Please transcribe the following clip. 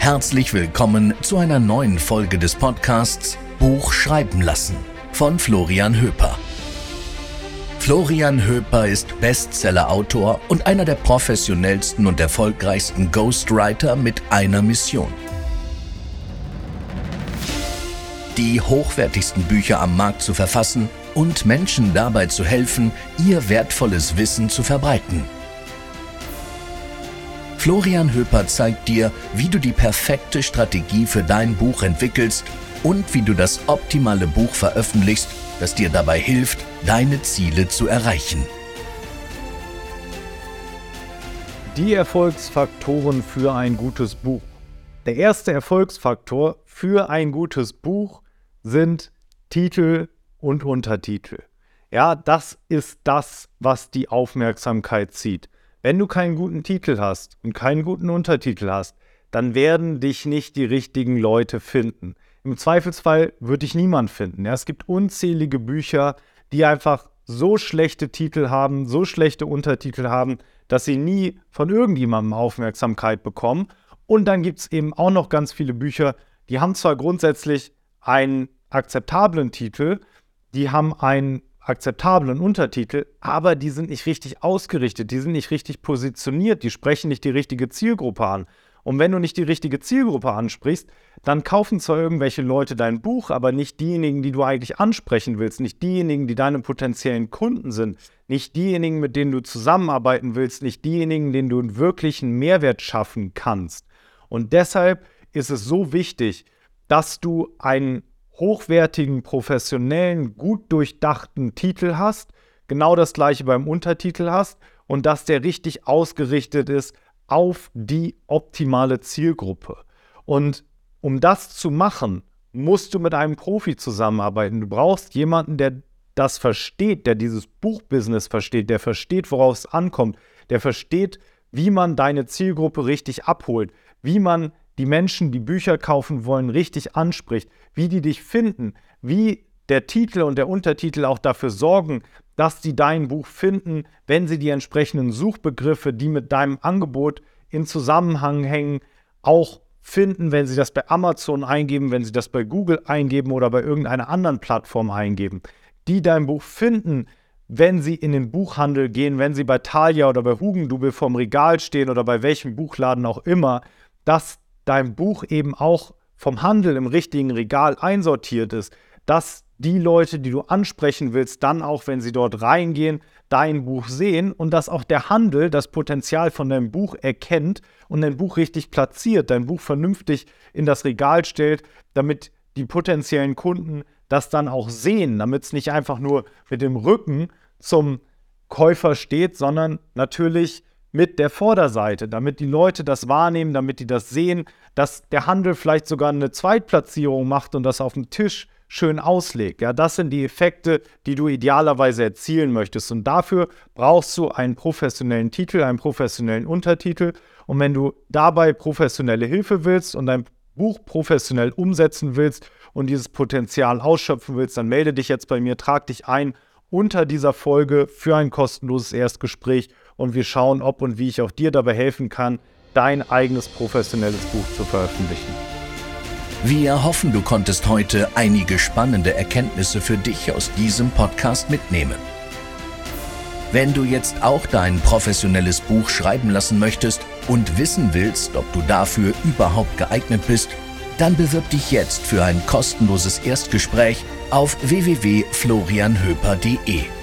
Herzlich willkommen zu einer neuen Folge des Podcasts Buch schreiben lassen von Florian Höper. Florian Höper ist Bestseller-Autor und einer der professionellsten und erfolgreichsten Ghostwriter mit einer Mission. Die hochwertigsten Bücher am Markt zu verfassen und Menschen dabei zu helfen, ihr wertvolles Wissen zu verbreiten – Florian Höper zeigt dir, wie du die perfekte Strategie für dein Buch entwickelst und wie du das optimale Buch veröffentlichst, das dir dabei hilft, deine Ziele zu erreichen. Die Erfolgsfaktoren für ein gutes Buch. Der erste Erfolgsfaktor für ein gutes Buch sind Titel und Untertitel. Ja, das ist das, was die Aufmerksamkeit zieht. Wenn du keinen guten Titel hast und keinen guten Untertitel hast, dann werden dich nicht die richtigen Leute finden. Im Zweifelsfall wird dich niemand finden. Ja, es gibt unzählige Bücher, die einfach so schlechte Titel haben, so schlechte Untertitel haben, dass sie nie von irgendjemandem Aufmerksamkeit bekommen. Und dann gibt es eben auch noch ganz viele Bücher, die haben zwar grundsätzlich einen akzeptablen Titel, die haben einen akzeptablen Untertitel, aber die sind nicht richtig ausgerichtet, die sind nicht richtig positioniert, die sprechen nicht die richtige Zielgruppe an. Und wenn du nicht die richtige Zielgruppe ansprichst, dann kaufen zwar irgendwelche Leute dein Buch, aber nicht diejenigen, die du eigentlich ansprechen willst, nicht diejenigen, die deine potenziellen Kunden sind, nicht diejenigen, mit denen du zusammenarbeiten willst, nicht diejenigen, denen du einen wirklichen Mehrwert schaffen kannst. Und deshalb ist es so wichtig, dass du einen hochwertigen, professionellen, gut durchdachten Titel hast, genau das gleiche beim Untertitel hast und dass der richtig ausgerichtet ist auf die optimale Zielgruppe. Und um das zu machen, musst du mit einem Profi zusammenarbeiten. Du brauchst jemanden, der das versteht, der dieses Buchbusiness versteht, der versteht, worauf es ankommt, der versteht, wie man deine Zielgruppe richtig abholt, wie man die Menschen, die Bücher kaufen wollen, richtig anspricht, wie die dich finden, wie der Titel und der Untertitel auch dafür sorgen, dass sie dein Buch finden, wenn sie die entsprechenden Suchbegriffe, die mit deinem Angebot in Zusammenhang hängen, auch finden, wenn sie das bei Amazon eingeben, wenn sie das bei Google eingeben oder bei irgendeiner anderen Plattform eingeben, die dein Buch finden, wenn sie in den Buchhandel gehen, wenn sie bei Thalia oder bei Hugendubel vorm Regal stehen oder bei welchem Buchladen auch immer, dass dein Buch eben auch vom Handel im richtigen Regal einsortiert ist, dass die Leute, die du ansprechen willst, dann auch, wenn sie dort reingehen, dein Buch sehen und dass auch der Handel das Potenzial von deinem Buch erkennt und dein Buch richtig platziert, dein Buch vernünftig in das Regal stellt, damit die potenziellen Kunden das dann auch sehen, damit es nicht einfach nur mit dem Rücken zum Käufer steht, sondern natürlich mit der Vorderseite, damit die Leute das wahrnehmen, damit die das sehen, dass der Handel vielleicht sogar eine Zweitplatzierung macht und das auf dem Tisch schön auslegt. Ja, das sind die Effekte, die du idealerweise erzielen möchtest. Und dafür brauchst du einen professionellen Titel, einen professionellen Untertitel. Und wenn du dabei professionelle Hilfe willst und dein Buch professionell umsetzen willst und dieses Potenzial ausschöpfen willst, dann melde dich jetzt bei mir, trag dich ein unter dieser Folge für ein kostenloses Erstgespräch und wir schauen, ob und wie ich auch dir dabei helfen kann, dein eigenes professionelles Buch zu veröffentlichen. Wir hoffen, du konntest heute einige spannende Erkenntnisse für dich aus diesem Podcast mitnehmen. Wenn du jetzt auch dein professionelles Buch schreiben lassen möchtest und wissen willst, ob du dafür überhaupt geeignet bist, dann bewirb dich jetzt für ein kostenloses Erstgespräch auf www.florianhöper.de.